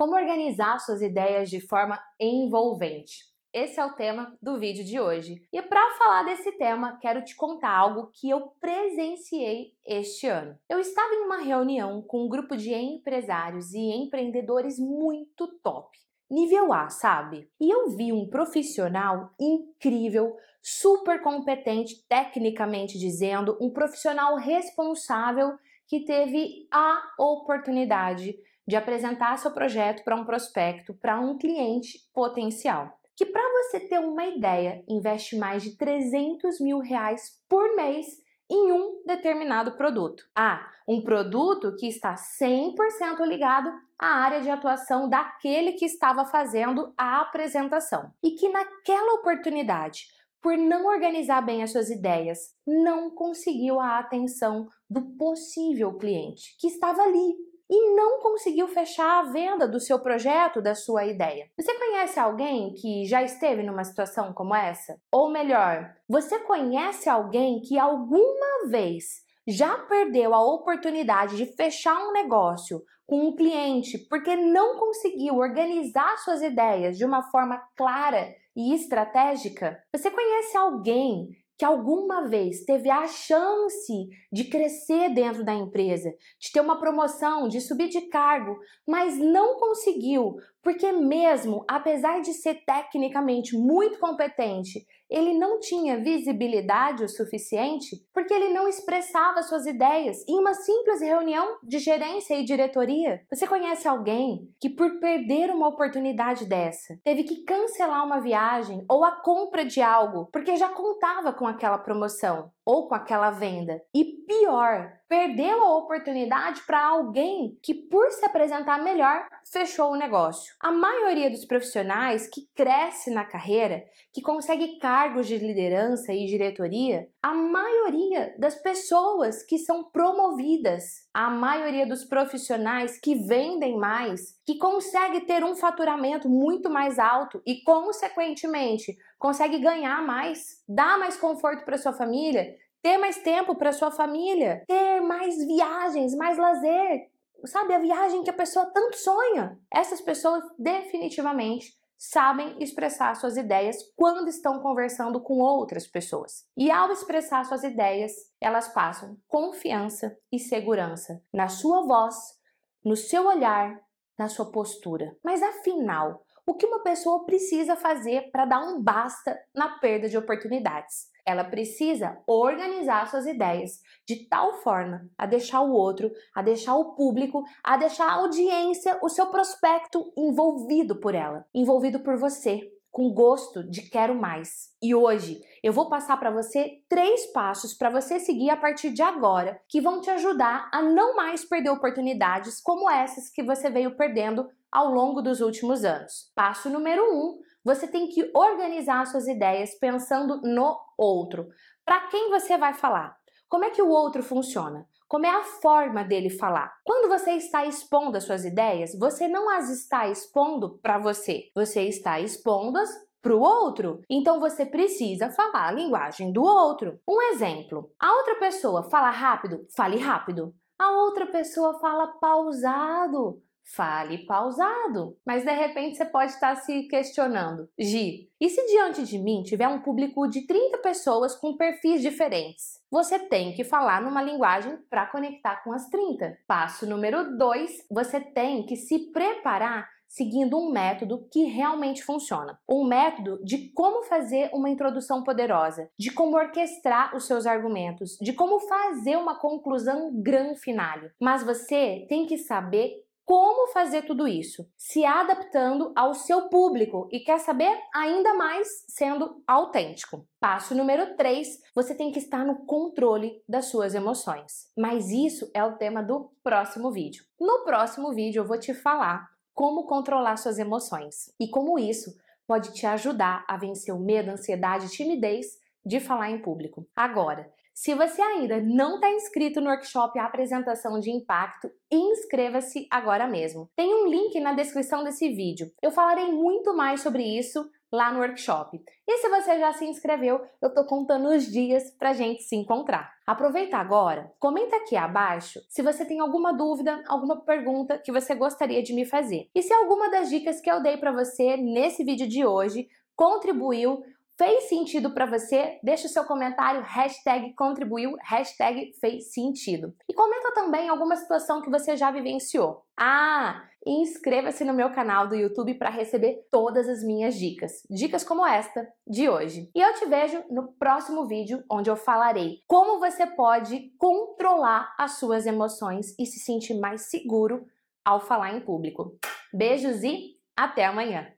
Como organizar suas ideias de forma envolvente? Esse é o tema do vídeo de hoje. E para falar desse tema, quero te contar algo que eu presenciei este ano. Eu estava em uma reunião com um grupo de empresários e empreendedores muito top. Nível A, sabe? E eu vi um profissional incrível, super competente, tecnicamente dizendo, um profissional responsável que teve a oportunidade de apresentar seu projeto para um prospecto, para um cliente potencial. Que para você ter uma ideia, investe mais de 300 mil reais por mês em um determinado produto. Ah, um produto que está 100% ligado à área de atuação daquele que estava fazendo a apresentação. E que naquela oportunidade, por não organizar bem as suas ideias, não conseguiu a atenção do possível cliente que estava ali e não conseguiu fechar a venda do seu projeto, da sua ideia. Você conhece alguém que já esteve numa situação como essa? Ou melhor, você conhece alguém que alguma vez já perdeu a oportunidade de fechar um negócio com um cliente porque não conseguiu organizar suas ideias de uma forma clara e estratégica? Você conhece alguém que alguma vez teve a chance de crescer dentro da empresa, de ter uma promoção, de subir de cargo, mas não conseguiu, porque mesmo apesar de ser tecnicamente muito competente, ele não tinha visibilidade o suficiente porque ele não expressava suas ideias em uma simples reunião de gerência e diretoria. Você conhece alguém que, por perder uma oportunidade dessa, teve que cancelar uma viagem ou a compra de algo porque já contava com aquela promoção ou com aquela venda? E pior, perdeu a oportunidade para alguém que, por se apresentar melhor, fechou o negócio. A maioria dos profissionais que cresce na carreira, que consegue cargos de liderança e diretoria, a maioria das pessoas que são promovidas, a maioria dos profissionais que vendem mais, que consegue ter um faturamento muito mais alto e, consequentemente, consegue ganhar mais, dar mais conforto para sua família, ter mais tempo para sua família, ter mais viagens, mais lazer, sabe, a viagem que a pessoa tanto sonha. Essas pessoas definitivamente sabem expressar suas ideias quando estão conversando com outras pessoas. E ao expressar suas ideias, elas passam confiança e segurança na sua voz, no seu olhar, na sua postura. Mas afinal, o que uma pessoa precisa fazer para dar um basta na perda de oportunidades? Ela precisa organizar suas ideias de tal forma a deixar o outro, a deixar o público, a deixar a audiência, o seu prospecto envolvido por ela, envolvido por você, com gosto de quero mais. E hoje eu vou passar para você três passos para você seguir a partir de agora que vão te ajudar a não mais perder oportunidades como essas que você veio perdendo ao longo dos últimos anos. Passo número um: você tem que organizar suas ideias pensando no outro. Para quem você vai falar? Como é que o outro funciona? Como é a forma dele falar? Quando você está expondo as suas ideias, você não as está expondo para você, você está expondo-as para o outro. Então você precisa falar a linguagem do outro. Um exemplo: a outra pessoa fala rápido, fale rápido. A outra pessoa fala pausado, Fale pausado. Mas de repente você pode estar se questionando: Gi, e se diante de mim tiver um público de 30 pessoas com perfis diferentes? Você tem que falar numa linguagem para conectar com as 30. Passo número 2: você tem que se preparar seguindo um método que realmente funciona. Um método de como fazer uma introdução poderosa, de como orquestrar os seus argumentos, de como fazer uma conclusão grande finale. Mas você tem que saber como fazer tudo isso? Se adaptando ao seu público e quer saber ainda mais sendo autêntico. Passo número 3, você tem que estar no controle das suas emoções. Mas isso é o tema do próximo vídeo. No próximo vídeo eu vou te falar como controlar suas emoções e como isso pode te ajudar a vencer o medo, ansiedade e timidez de falar em público. Agora, se você ainda não está inscrito no workshop Apresentação de Impacto, inscreva-se agora mesmo. Tem um link na descrição desse vídeo. Eu falarei muito mais sobre isso lá no workshop. E se você já se inscreveu, eu tô contando os dias pra gente se encontrar. Aproveita agora, comenta aqui abaixo se você tem alguma dúvida, alguma pergunta que você gostaria de me fazer. E se alguma das dicas que eu dei para você nesse vídeo de hoje contribuiu fez sentido para você? Deixa o seu comentário, hashtag contribuiu, hashtag fez sentido. E comenta também alguma situação que você já vivenciou. Ah, inscreva-se no meu canal do YouTube para receber todas as minhas dicas. Dicas como esta de hoje. E eu te vejo no próximo vídeo, onde eu falarei como você pode controlar as suas emoções e se sentir mais seguro ao falar em público. Beijos e até amanhã!